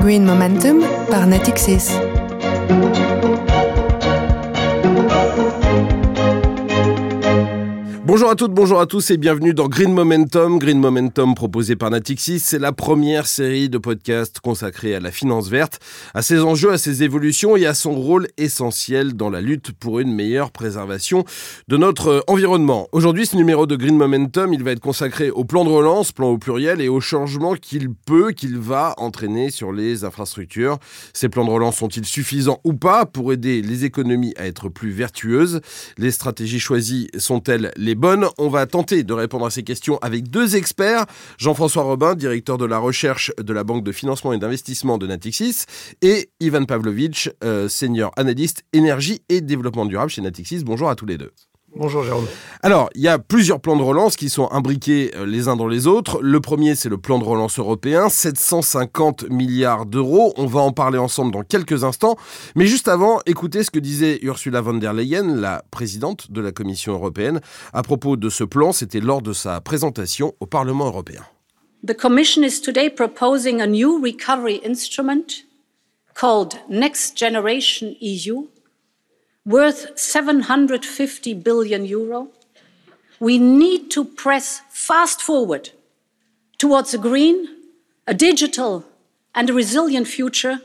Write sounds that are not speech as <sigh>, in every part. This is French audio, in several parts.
Green Momentum par Natixis. Bonjour à toutes, bonjour à tous et bienvenue dans Green Momentum. Green Momentum proposé par Natixis, c'est la première série de podcasts consacrée à la finance verte, à ses enjeux, à ses évolutions et à son rôle essentiel dans la lutte pour une meilleure préservation de notre environnement. Aujourd'hui, ce numéro de Green Momentum, il va être consacré au plan de relance, plan au pluriel, et aux changements qu'il peut, qu'il va entraîner sur les infrastructures. Ces plans de relance sont-ils suffisants ou pas pour aider les économies à être plus vertueuses? Les stratégies choisies sont-elles les bonne. On va tenter de répondre à ces questions avec deux experts. Jean-François Robin, directeur de la recherche de la Banque de financement et d'investissement de Natixis, et Ivan Pavlovitch, euh, senior analyste énergie et développement durable chez Natixis. Bonjour à tous les deux. Bonjour Jérôme. Alors, il y a plusieurs plans de relance qui sont imbriqués euh, les uns dans les autres. Le premier, c'est le plan de relance européen, 750 milliards d'euros. On va en parler ensemble dans quelques instants. Mais juste avant, écoutez ce que disait Ursula von der Leyen, la présidente de la Commission européenne, à propos de ce plan. C'était lors de sa présentation au Parlement européen. The Commission is today proposing a new recovery instrument called Next Generation EU worth 750 billion euro, we need to press fast forward towards a green, a digital, and a resilient future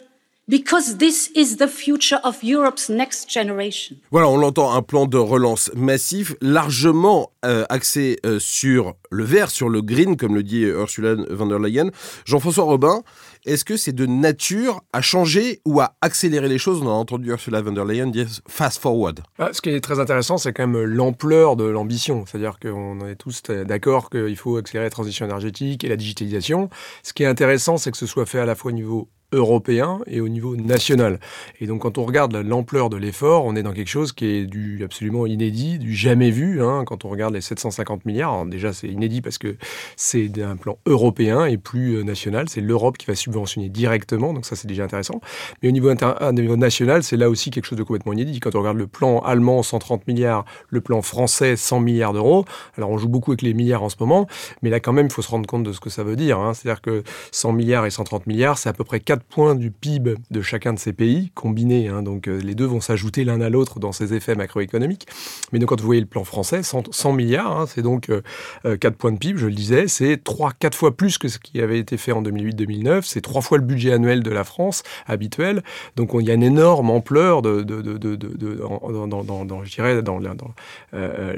because this is the future of Europe's next generation. Voilà, on l'entend, un plan de relance massif, largement euh, axé euh, sur le vert, sur le green, comme le dit Ursula von der Leyen. Jean-François Robin, est-ce que c'est de nature à changer ou à accélérer les choses? On a entendu Ursula von der Leyen dire fast forward. Ah, ce qui est très intéressant, c'est quand même l'ampleur de l'ambition. C'est-à-dire qu'on est tous d'accord qu'il faut accélérer la transition énergétique et la digitalisation. Ce qui est intéressant, c'est que ce soit fait à la fois au niveau européen et au niveau national. Et donc quand on regarde l'ampleur de l'effort, on est dans quelque chose qui est du absolument inédit, du jamais vu. Hein, quand on regarde les 750 milliards, déjà c'est inédit parce que c'est un plan européen et plus euh, national. C'est l'Europe qui va subventionner directement, donc ça c'est déjà intéressant. Mais au niveau, au niveau national, c'est là aussi quelque chose de complètement inédit. Quand on regarde le plan allemand 130 milliards, le plan français 100 milliards d'euros, alors on joue beaucoup avec les milliards en ce moment, mais là quand même il faut se rendre compte de ce que ça veut dire. Hein. C'est-à-dire que 100 milliards et 130 milliards, c'est à peu près 4 points du PIB de chacun de ces pays combinés. Hein, donc euh, les deux vont s'ajouter l'un à l'autre dans ces effets macroéconomiques. Mais donc quand vous voyez le plan français, 100, milliards, hein, c'est donc 4 euh, euh, points de PIB, je le disais, c'est 3-4 fois plus que ce qui avait été fait en 2008-2009, c'est 3 fois le budget annuel de la France habituel. Donc il y a une énorme ampleur de, dans, je dirais,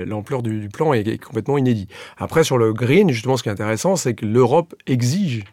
l'ampleur du, plan est complètement inédit. Après sur le green, justement, ce qui est intéressant, c'est que l'Europe exige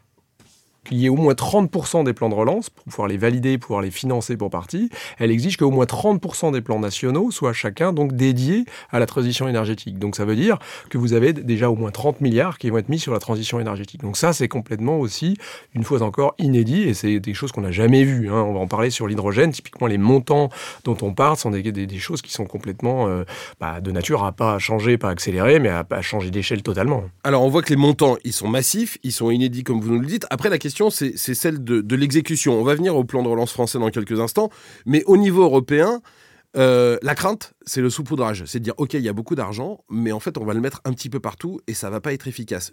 qu'il y ait au moins 30% des plans de relance, pour pouvoir les valider, pouvoir les financer pour partie, elle exige qu'au moins 30% des plans nationaux soient chacun donc dédiés à la transition énergétique. Donc ça veut dire que vous avez déjà au moins 30 milliards qui vont être mis sur la transition énergétique. Donc ça, c'est complètement aussi, une fois encore, inédit et c'est des choses qu'on n'a jamais vues. Hein. On va en parler sur l'hydrogène. Typiquement, les montants dont on parle sont des, choses qui sont complètement euh, bah, de nature à pas changer, pas accélérer, mais à, à changer d'échelle totalement. Alors on voit que les montants, ils sont massifs, ils sont inédits comme vous nous le dites. Après, la question c'est celle de, l'exécution. On va venir au plan de relance français dans quelques instants, mais au niveau européen, euh, la crainte, c'est le saupoudrage. C'est de dire, OK, il y a beaucoup d'argent, mais en fait, on va le mettre un petit peu partout et ça va pas être efficace.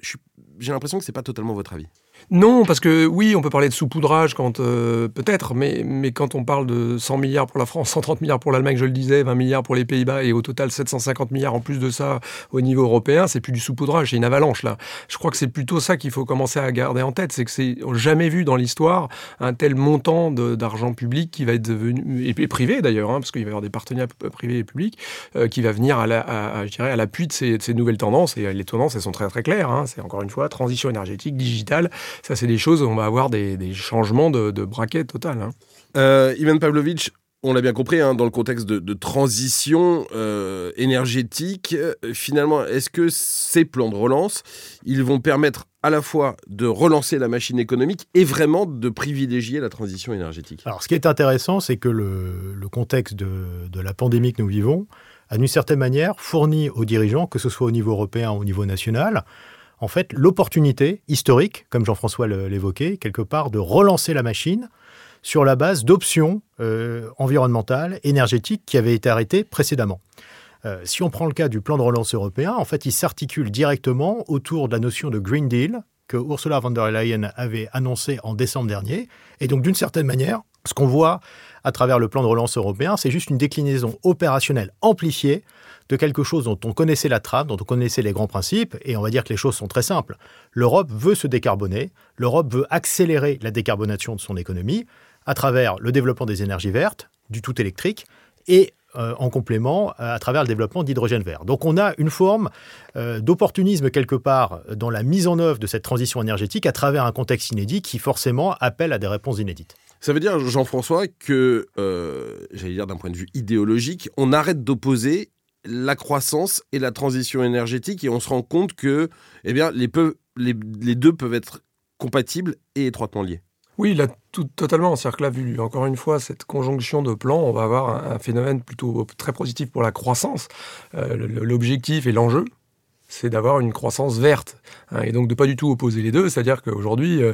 J'ai l'impression que c'est pas totalement votre avis. Non, parce que oui, on peut parler de saupoudrage quand euh, peut-être, mais, mais quand on parle de 100 milliards pour la France, <laughs> 130 milliards pour l'Allemagne, je le disais, 20 milliards pour les Pays-Bas et au total 750 milliards en plus de ça au niveau européen, c'est plus du saupoudrage, c'est une avalanche là. Je crois que c'est plutôt ça qu'il faut commencer à garder en tête, c'est que c'est jamais vu dans l'histoire un tel montant d'argent public qui va être devenu et, privé d'ailleurs, hein, parce qu'il va y avoir des partenaires privés et publics euh, qui va venir à, la, à, à l'appui de ces, de ces, nouvelles tendances et les tendances elles sont très très claires. Hein, c'est encore une fois transition énergétique, digitale ça, c'est des choses où on va avoir des, changements de, de braquet total. Hein. Euh, Ivan Pavlovitch, on l'a bien compris, hein, dans le contexte de, transition euh, énergétique, euh, finalement, est-ce que ces plans de relance, ils vont permettre à la fois de relancer la machine économique et vraiment de privilégier la transition énergétique? Alors, ce qui est intéressant, c'est que le, contexte de, de, la pandémie que nous vivons a d'une certaine manière fourni aux dirigeants, que ce soit au niveau européen ou au niveau national, en fait l'opportunité historique, comme Jean-François l'évoquait, quelque part de relancer la machine sur la base d'options euh, environnementales, énergétiques qui avaient été arrêtées précédemment. Euh, si on prend le cas du plan de relance européen, en fait, il s'articule directement autour de la notion de Green Deal, que Ursula von der Leyen avait annoncé en décembre dernier. Et donc, d'une certaine manière, ce qu'on voit à travers le plan de relance européen, c'est juste une déclinaison opérationnelle amplifiée de quelque chose dont on connaissait la trame, dont on connaissait les grands principes, et on va dire que les choses sont très simples. L'Europe veut se décarboner, l'Europe veut accélérer la décarbonation de son économie à travers le développement des énergies vertes, du tout électrique, et euh, en complément à travers le développement d'hydrogène vert. Donc on a une forme euh, d'opportunisme quelque part dans la mise en œuvre de cette transition énergétique à travers un contexte inédit qui forcément appelle à des réponses inédites. Ça veut dire, Jean-François, que, euh, j'allais dire d'un point de vue idéologique, on arrête d'opposer la croissance et la transition énergétique et on se rend compte que eh bien, les, deux peuvent être compatibles et étroitement liés. Oui, là, tout, totalement. C'est-à-dire que là, vu encore une fois cette conjonction de plans, on va avoir un, phénomène plutôt très positif pour la croissance. Euh, l'objectif et l'enjeu, c'est d'avoir une croissance verte. Hein, et donc de pas du tout opposer les deux, c'est-à-dire qu'aujourd'hui, euh,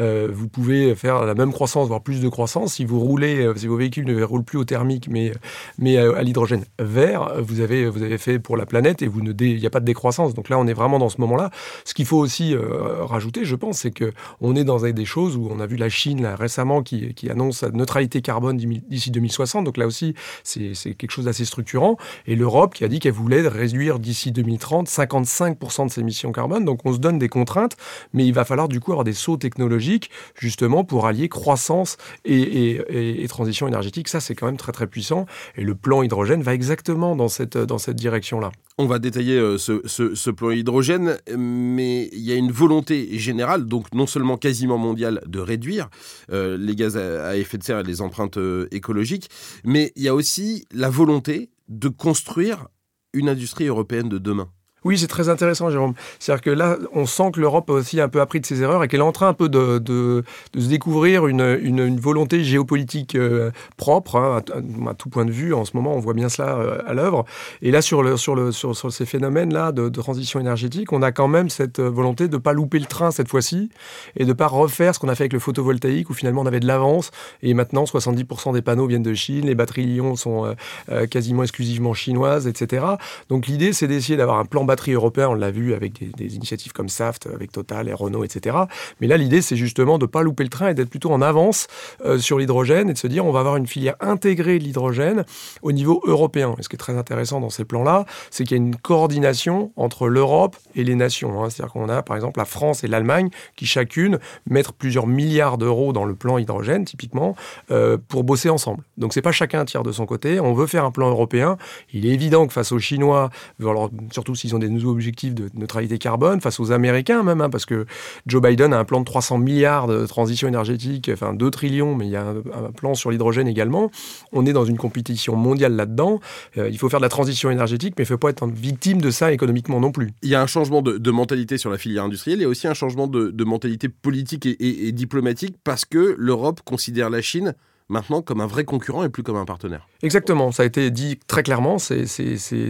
euh, vous pouvez faire la même croissance, voire plus de croissance, si vous roulez, euh, si vos véhicules ne roulent plus au thermique, mais, mais à, l'hydrogène vert, vous avez, vous avez fait pour la planète et ne il n'y a pas de décroissance. Donc là, on est vraiment dans ce moment-là. Ce qu'il faut aussi rajouter, je pense, c'est que on est dans des choses où on a vu la Chine récemment qui, qui annonce sa neutralité carbone d'ici 2060. Donc là aussi, c'est quelque chose d'assez structurant. Et l'Europe qui a dit qu'elle voulait réduire d'ici 2030 50 55% de ses émissions carbone. Donc on se donne des contraintes, mais il va falloir du coup avoir des sauts technologiques justement pour allier croissance et, transition énergétique. Ça, c'est quand même très très puissant. Et le plan hydrogène va exactement dans cette, dans cette direction-là. On va détailler euh, ce, plan hydrogène, mais il y a une volonté générale, donc non seulement quasiment mondiale, de réduire euh, les gaz à, effet de serre et les empreintes euh, écologiques, mais il y a aussi la volonté de construire une industrie européenne de demain. Oui, c'est très intéressant, Jérôme. C'est-à-dire que là, on sent que l'Europe a aussi un peu appris de ses erreurs et qu'elle est en train un peu de, se découvrir une, une, volonté géopolitique euh, propre, hein, à, tout point de vue. En ce moment, on voit bien cela euh, à l'œuvre. Et là, sur, le, sur, le, sur, ces phénomènes-là de, transition énergétique, on a quand même cette euh, volonté de ne pas louper le train cette fois-ci et de ne pas refaire ce qu'on a fait avec le photovoltaïque où finalement on avait de l'avance et maintenant 70% des panneaux viennent de Chine, les batteries Lyon sont quasiment exclusivement chinoises, etc. Donc l'idée, c'est d'essayer d'avoir un plan batterie européen, on l'a vu avec des, initiatives comme Saft, avec Total et Renault, etc. Mais là, l'idée, c'est justement de ne pas louper le train et d'être plutôt en avance euh, sur l'hydrogène et de se dire on va avoir une filière intégrée de l'hydrogène au niveau européen. Et ce qui est très intéressant dans ces plans-là, c'est qu'il y a une coordination entre l'Europe et les nations. Hein. C'est-à-dire qu'on a, par exemple, la France et l'Allemagne qui chacune mettent plusieurs milliards d'euros dans le plan hydrogène, typiquement, euh, pour bosser ensemble. Donc c'est pas chacun tire de son côté. On veut faire un plan européen. Il est évident que face aux Chinois, surtout s'ils ont des nouveaux objectifs de neutralité carbone face aux Américains même, hein, parce que Joe Biden a un plan de 300 milliards de transition énergétique, enfin 2 trillions, mais il y a un, plan sur l'hydrogène également. On est dans une compétition mondiale là-dedans. Euh, il faut faire de la transition énergétique, mais il ne faut pas être victime de ça économiquement non plus. Il y a un changement de, mentalité sur la filière industrielle, il y a aussi un changement de, mentalité politique et diplomatique parce que l'Europe considère la Chine maintenant comme un vrai concurrent et plus comme un partenaire. Exactement, ça a été dit très clairement.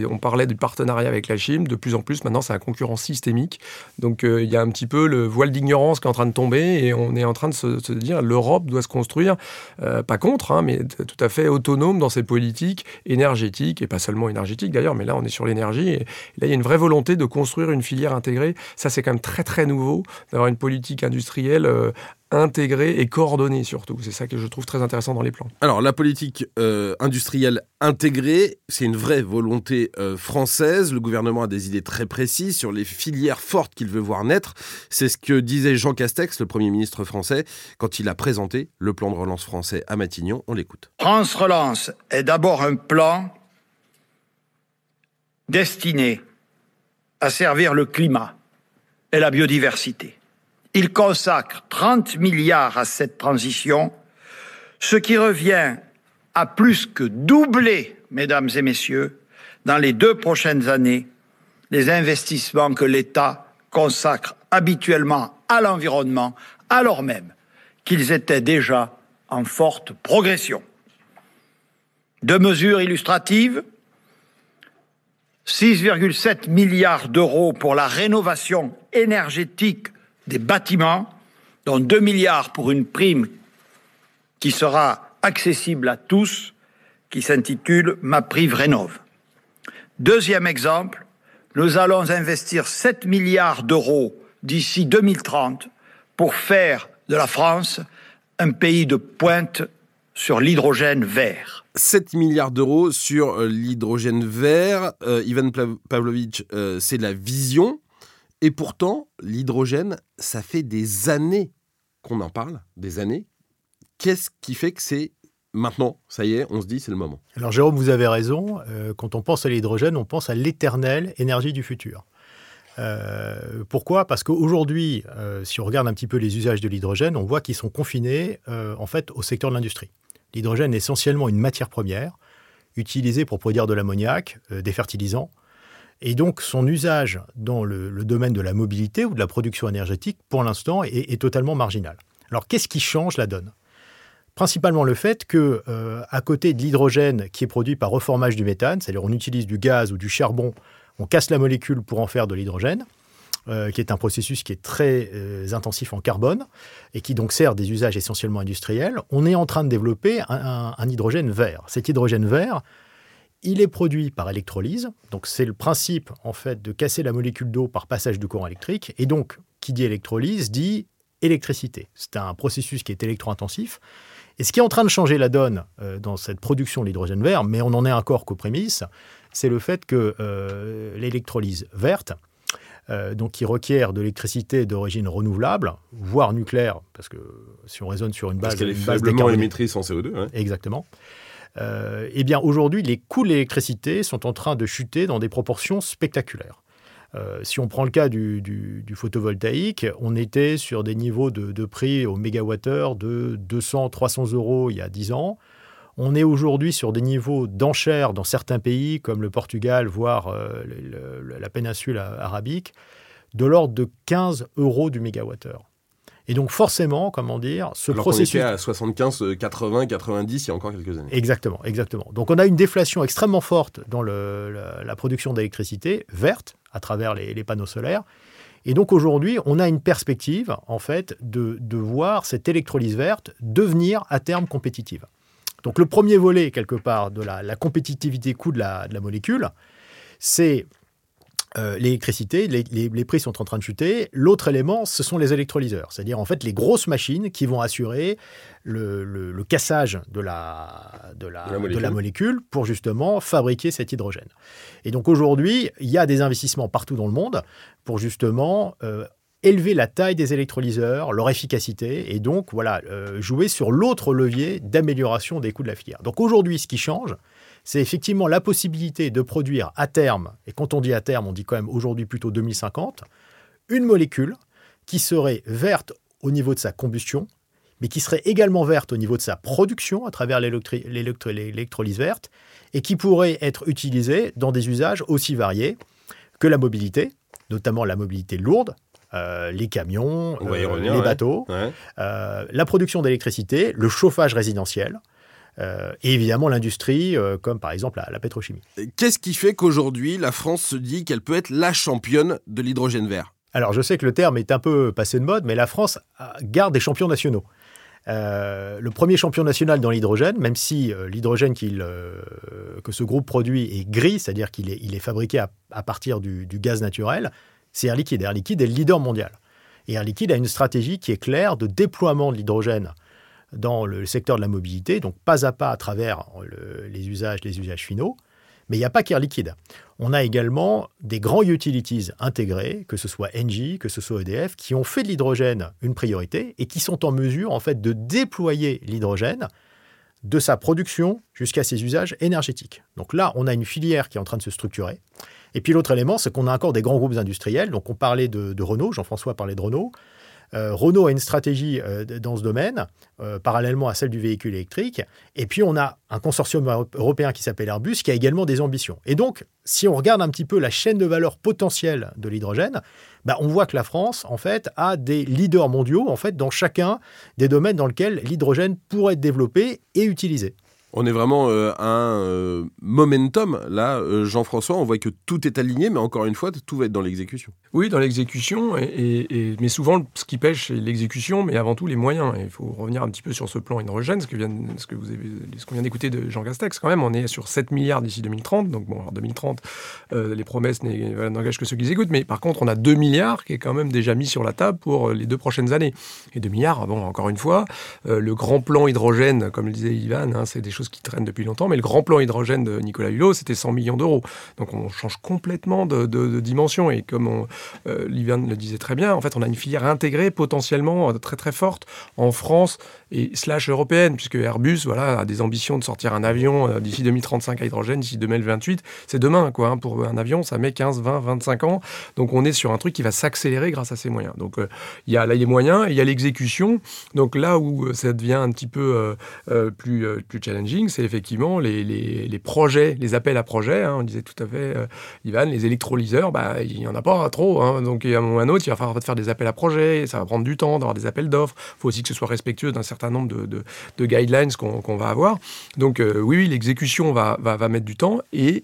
On parlait du partenariat avec la Chine, de plus en plus maintenant c'est un concurrent systémique. Donc euh, il y a un petit peu le voile d'ignorance qui est en train de tomber et on est en train de se, dire l'Europe doit se construire, euh, pas contre, hein, mais tout à fait autonome dans ses politiques énergétiques et pas seulement énergétiques d'ailleurs, mais là on est sur l'énergie et là il y a une vraie volonté de construire une filière intégrée. Ça c'est quand même très très nouveau d'avoir une politique industrielle euh, intégrée et coordonnée surtout. C'est ça que je trouve très intéressant dans les plans. Alors la politique euh, industrielle intégrée, c'est une vraie volonté euh, française. Le gouvernement a des idées très précises sur les filières fortes qu'il veut voir naître. C'est ce que disait Jean Castex, le Premier ministre français, quand il a présenté le plan de relance français à Matignon. On l'écoute. France Relance est d'abord un plan destiné à servir le climat et la biodiversité. Il consacre 30 milliards à cette transition, ce qui revient à plus que doubler, mesdames et messieurs, dans les deux prochaines années, les investissements que l'État consacre habituellement à l'environnement, alors même qu'ils étaient déjà en forte progression. Deux mesures illustratives 6,7 milliards d'euros pour la rénovation énergétique des bâtiments, dont 2 milliards pour une prime qui sera accessible à tous, qui s'intitule Ma Prive Rénove. Deuxième exemple, nous allons investir 7 milliards d'euros d'ici 2030 pour faire de la France un pays de pointe sur l'hydrogène vert. 7 milliards d'euros sur euh, l'hydrogène vert. Euh, Ivan Pavlovitch, euh, c'est la vision. Et pourtant, l'hydrogène, ça fait des années qu'on en parle, des années. Qu'est-ce qui fait que c'est maintenant, ça y est, on se dit c'est le moment? Alors Jérôme, vous avez raison. quand on pense à l'hydrogène, on pense à l'éternelle énergie du futur. pourquoi? Parce qu'aujourd'hui, si on regarde un petit peu les usages de l'hydrogène, on voit qu'ils sont confinés en fait au secteur de l'industrie. L'hydrogène est essentiellement une matière première utilisée pour produire de l'ammoniac, euh, des fertilisants. Et donc son usage dans le, domaine de la mobilité ou de la production énergétique, pour l'instant, est, totalement marginal. Alors qu'est-ce qui change la donne? Principalement le fait que, euh, à côté de l'hydrogène qui est produit par reformage du méthane, c'est-à-dire on utilise du gaz ou du charbon, on casse la molécule pour en faire de l'hydrogène, euh, qui est un processus qui est très euh, intensif en carbone et qui donc sert des usages essentiellement industriels, on est en train de développer un, hydrogène vert. Cet hydrogène vert, il est produit par électrolyse. Donc c'est le principe en fait de casser la molécule d'eau par passage du courant électrique. Et donc qui dit électrolyse dit électricité. C'est un processus qui est électro-intensif. Et ce qui est en train de changer la donne euh, dans cette production de l'hydrogène vert, mais on n'en est encore qu'aux prémices, c'est le fait que l'électrolyse verte, euh, donc qui requiert de l'électricité d'origine renouvelable, voire nucléaire, parce que si on raisonne sur une base... Parce qu'elle est faiblement émettrice en CO2. Exactement. Euh, eh bien, aujourd'hui, les coûts de l'électricité sont en train de chuter dans des proportions spectaculaires. Euh, si on prend le cas du, photovoltaïque, on était sur des niveaux de, prix au mégawattheure de 200-300 euros il y a 10 ans. On est aujourd'hui sur des niveaux d'enchères dans certains pays, comme le Portugal, voire euh, la péninsule arabique, de l'ordre de 15 euros du mégawattheure. Et donc forcément, comment dire, ce Alors processus... à 75, 80, 90 il y a encore quelques années. Exactement, exactement. Donc on a une déflation extrêmement forte dans la, production d'électricité verte à travers les, panneaux solaires. Et donc aujourd'hui, on a une perspective, en fait, de, de voir cette électrolyse verte devenir à terme compétitive. Donc le premier volet, quelque part, de la, compétitivité coût de la, molécule, c'est euh, l'électricité, les, prix sont en train de chuter. L'autre élément, ce sont les électrolyseurs, c'est-à-dire en fait les grosses machines qui vont assurer le, cassage de la, de, la, molécule. pour justement fabriquer cet hydrogène. Et donc aujourd'hui, il y a des investissements partout dans le monde pour justement euh, élever la taille des électrolyseurs, leur efficacité, et donc voilà, euh, jouer sur l'autre levier d'amélioration des coûts de la filière. Donc aujourd'hui, ce qui change, c'est effectivement la possibilité de produire à terme, et quand on dit à terme, on dit quand même aujourd'hui plutôt 2050, une molécule qui serait verte au niveau de sa combustion, mais qui serait également verte au niveau de sa production à travers l'électrolyse verte, et qui pourrait être utilisée dans des usages aussi variés que la mobilité, notamment la mobilité lourde, euh, les camions, euh, les bateaux, euh, la production d'électricité, le chauffage résidentiel. Et évidemment l'industrie, comme par exemple la, pétrochimie. Qu'est-ce qui fait qu'aujourd'hui, la France se dit qu'elle peut être la championne de l'hydrogène vert? Alors, je sais que le terme est un peu passé de mode, mais la France garde des champions nationaux. le premier champion national dans l'hydrogène, même si l'hydrogène que ce groupe produit est gris, c'est-à-dire qu'il est, il est fabriqué à, partir du, gaz naturel, c'est Air Liquide. Air Liquide est le leader mondial. Et Air Liquide a une stratégie qui est claire de déploiement de l'hydrogène dans le secteur de la mobilité, donc pas à pas à travers les usages, les usages finaux. Mais il n'y a pas qu'Air Liquide. On a également des grands utilities intégrés, que ce soit Engie, que ce soit EDF, qui ont fait de l'hydrogène une priorité et qui sont en mesure en fait de déployer l'hydrogène de sa production jusqu'à ses usages énergétiques. Donc là, on a une filière qui est en train de se structurer. Et puis l'autre élément, c'est qu'on a encore des grands groupes industriels. Donc on parlait de, Renault, Jean-François parlait de Renault. Euh, Renault a une stratégie euh, dans ce domaine, euh, parallèlement à celle du véhicule électrique. Et puis, on a un consortium européen qui s'appelle Airbus, qui a également des ambitions. Et donc, si on regarde un petit peu la chaîne de valeur potentielle de l'hydrogène, bah, on voit que la France, en fait, a des leaders mondiaux, en fait, dans chacun des domaines dans lesquels l'hydrogène pourrait être développé et utilisé. On est vraiment euh, un euh, momentum. Là, euh, Jean-François, on voit que tout est aligné, mais encore une fois, tout va être dans l'exécution. Oui, dans l'exécution, mais souvent, ce qui pêche, c'est l'exécution, mais avant tout les moyens. il faut revenir un petit peu sur ce plan hydrogène, ce que, vient, ce que vous ce qu'on vient d'écouter de Jean Castex. Quand même, on est sur 7 milliards d'ici 2030. Donc, bon, en 2030, les promesses n'engagent que ceux qui les écoutent. Mais par contre, on a 2 milliards qui est quand même déjà mis sur la table pour les deux prochaines années. Et 2 milliards, bon, encore une fois, le grand plan hydrogène, comme le disait Ivan, hein, c'est des choses qui traînent depuis longtemps, mais le grand plan hydrogène de Nicolas Hulot, c'était 100 millions d'euros. Donc on change complètement de, dimension. Et comme euh, le disait très bien, en fait, on a une filière intégrée potentiellement euh, très très forte en France et slash européenne, puisque Airbus voilà, a des ambitions de sortir un avion euh, d'ici 2035 à hydrogène, d'ici 2028. C'est demain, quoi. Hein, pour un avion, ça met 15, 20, 25 ans. Donc on est sur un truc qui va s'accélérer grâce à ces moyens. Donc il y a là les moyens, il y a l'exécution. Donc là où ça devient un petit peu plus, plus challenging, c'est effectivement les, les, projets, les appels à projets. Hein, on disait tout à fait, euh, Ivan, les électrolyseurs, bah, il n'y en a pas trop. Hein, donc, à un moment ou à un autre, il va falloir faire des appels à projets. Ça va prendre du temps d'avoir des appels d'offres. Il faut aussi que ce soit respectueux d'un certain nombre de, de, guidelines qu'on va avoir. Donc, euh, oui, oui l'exécution va, va, va mettre du temps. Et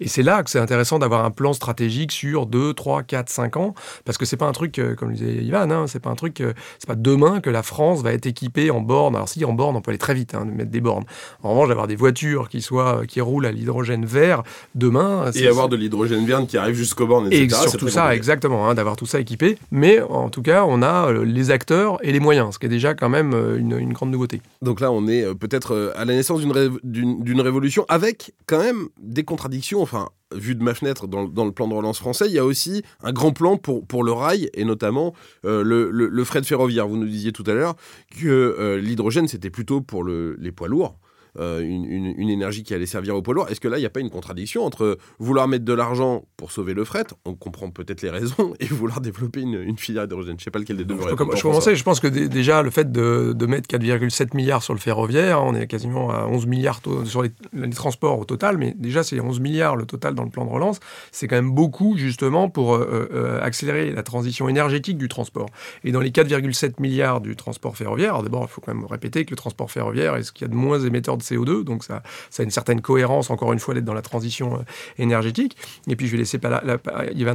et c'est là que c'est intéressant d'avoir un plan stratégique sur 2, 3, 4, 5 ans, parce que c'est pas un truc, euh, comme le disait Ivan, hein, c'est pas un truc, euh, c'est pas demain que la France va être équipée en borne. Alors si en borne, on peut aller très vite, hein, mettre des bornes. En revanche, d'avoir des voitures qui soient, qui roulent à l'hydrogène vert demain. Et avoir de l'hydrogène vert qui arrive jusqu'aux bornes, etc. Et surtout ça, exactement, hein, d'avoir tout ça équipé. Mais en tout cas, on a les acteurs et les moyens, ce qui est déjà quand même une, une grande nouveauté. Donc là, on est peut-être à la naissance d'une révolution avec quand même des contradictions. Enfin, vu de ma fenêtre dans, le plan de relance français, il y a aussi un grand plan pour, pour le rail et notamment euh, le, le, fret ferroviaire. Vous nous disiez tout à l'heure que euh, l'hydrogène, c'était plutôt pour les poids lourds. Euh, une, énergie qui allait servir au poids lourd. Est-ce que là, il n'y a pas une contradiction entre vouloir mettre de l'argent pour sauver le fret, on comprend peut-être les raisons, <laughs> et vouloir développer une, filière hydrogène Je ne sais pas lequel des deux. Je, peux, je commencer. Je pense que déjà, le fait de, mettre 4,7 milliards sur le ferroviaire, on est quasiment à 11 milliards sur les, transports au total, mais déjà, c'est 11 milliards le total dans le plan de relance. C'est quand même beaucoup, justement, pour euh, euh, accélérer la transition énergétique du transport. Et dans les 4,7 milliards du transport ferroviaire, d'abord, il faut quand même répéter que le transport ferroviaire est ce qu'il y a de moins émetteur de CO2, donc ça, ça a une certaine cohérence, encore une fois, d'être dans la transition euh, énergétique. Et puis je vais laisser pas la,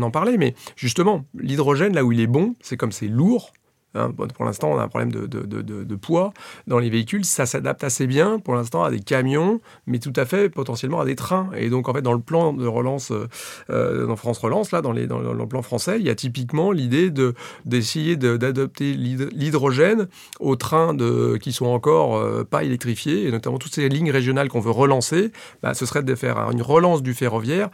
en parler, mais justement, l'hydrogène, là où il est bon, c'est comme c'est lourd, Hein, pour l'instant, on a un problème de, poids dans les véhicules. Ça s'adapte assez bien pour l'instant à des camions, mais tout à fait potentiellement à des trains. Et donc, en fait, dans le plan de relance, euh, dans France Relance, là, dans, le plan français, il y a typiquement l'idée d'essayer d'adopter l'hydrogène aux trains de, qui sont encore euh, pas électrifiés, et notamment toutes ces lignes régionales qu'on veut relancer. Bah, ce serait de faire une relance du ferroviaire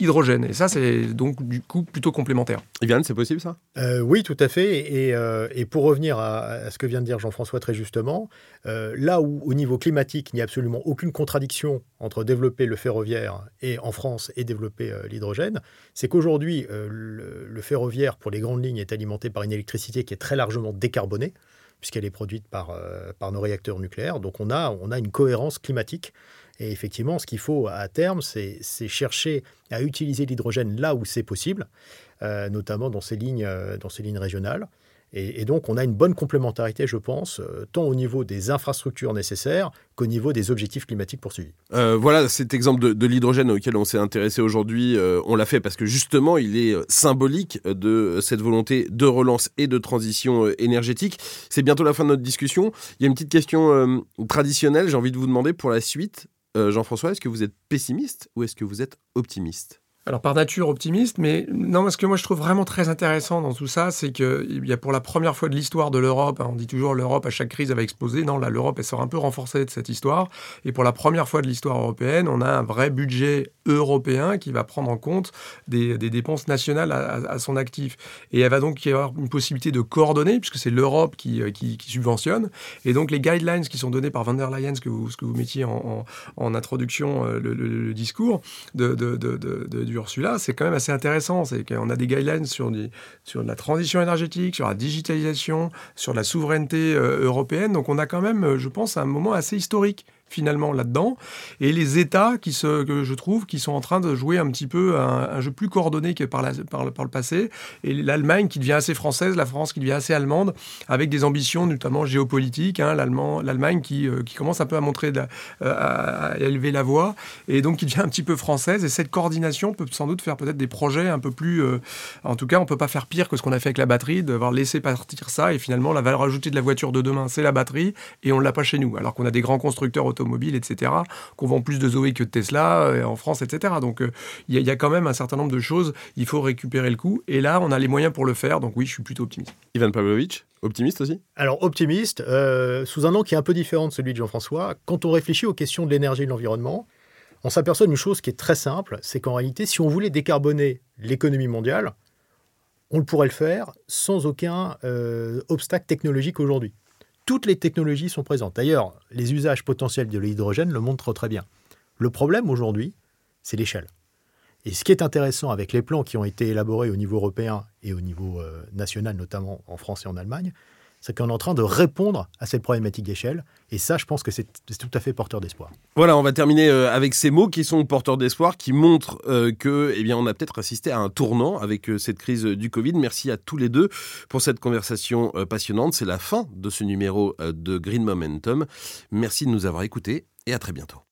hydrogène. Et ça, c'est donc du coup plutôt complémentaire. Yviane, c'est possible ça? Euh, Oui, tout à fait. Et, euh, pour revenir à, ce que vient de dire Jean-François très justement, euh, là où au niveau climatique, il n'y a absolument aucune contradiction entre développer le ferroviaire et en France et développer l'hydrogène, c'est qu'aujourd'hui, le, ferroviaire pour les grandes lignes est alimenté par une électricité qui est très largement décarbonée puisqu'elle est produite par, par nos réacteurs nucléaires. Donc on a, on a une cohérence climatique et effectivement, ce qu'il faut à terme, c'est chercher à utiliser l'hydrogène là où c'est possible, euh, notamment dans ces lignes, euh, dans ces lignes régionales. Et, donc, on a une bonne complémentarité, je pense, euh, tant au niveau des infrastructures nécessaires qu'au niveau des objectifs climatiques poursuivis. voilà cet exemple de, l'hydrogène auquel on s'est intéressé aujourd'hui. on l'a fait parce que justement, il est symbolique de cette volonté de relance et de transition énergétique. C'est bientôt la fin de notre discussion. Il y a une petite question traditionnelle. J'ai envie de vous demander pour la suite. Euh, Jean-François, est-ce que vous êtes pessimiste ou est-ce que vous êtes optimiste? Alors par nature optimiste, mais non, ce que moi je trouve vraiment très intéressant dans tout ça, c'est qu'il y a pour la première fois de l'histoire de l'Europe, hein, on dit toujours l'Europe à chaque crise va exploser, non, là l'Europe elle sort un peu renforcée de cette histoire, et pour la première fois de l'histoire européenne, on a un vrai budget européen qui va prendre en compte des, dépenses nationales à, son actif. Et elle va donc y avoir une possibilité de coordonner, puisque c'est l'Europe qui, euh, subventionne, et donc les guidelines qui sont données par van der Leyen, ce que vous, mettiez en, introduction, euh, le, discours de, de Ursula, c'est quand même assez intéressant. C'est qu'on a des guidelines sur, sur la transition énergétique, sur la digitalisation, sur la souveraineté euh, européenne. Donc on a quand même, euh, je pense, un moment assez historique finalement là-dedans, et les États qui se, que je trouve qui sont en train de jouer un petit peu un, jeu plus coordonné que par, la, par, le, par le passé, et l'Allemagne qui devient assez française, la France qui devient assez allemande, avec des ambitions notamment géopolitiques, hein, l'Allemagne qui, euh, qui commence un peu à montrer, euh, à, élever la voix, et donc qui devient un petit peu française, et cette coordination peut sans doute faire peut-être des projets un peu plus... Euh, en tout cas, on peut pas faire pire que ce qu'on a fait avec la batterie, d'avoir laissé partir ça, et finalement la valeur ajoutée de la voiture de demain, c'est la batterie, et on l'a pas chez nous, alors qu'on a des grands constructeurs automobiles, etc., qu'on vend plus de Zoé que de Tesla euh, en France, etc. Donc euh, il y, a quand même un certain nombre de choses, il faut récupérer le coup. Et là, on a les moyens pour le faire, donc oui, je suis plutôt optimiste. Ivan Pavlovitch Optimiste aussi? Alors optimiste, euh, sous un nom qui est un peu différent de celui de Jean-François. Quand on réfléchit aux questions de l'énergie et de l'environnement, on s'aperçoit d'une chose qui est très simple, c'est qu'en réalité, si on voulait décarboner l'économie mondiale, on le pourrait le faire sans aucun obstacle technologique aujourd'hui toutes les technologies sont présentes. D'ailleurs, les usages potentiels de l'hydrogène le montrent très bien. Le problème aujourd'hui, c'est l'échelle. Et ce qui est intéressant avec les plans qui ont été élaborés au niveau européen et au niveau euh, national, notamment en France et en Allemagne, c'est qu'on est en train de répondre à cette problématique d'échelle. Et ça, je pense que c'est tout à fait porteur d'espoir. Voilà, on va terminer euh, avec ces mots qui sont porteurs d'espoir, qui montrent euh, que, eh bien, on a peut-être assisté à un tournant avec euh, cette crise du Covid. Merci à tous les deux pour cette conversation passionnante. C'est la fin de ce numéro de Green Momentum. Merci de nous avoir écoutés et à très bientôt.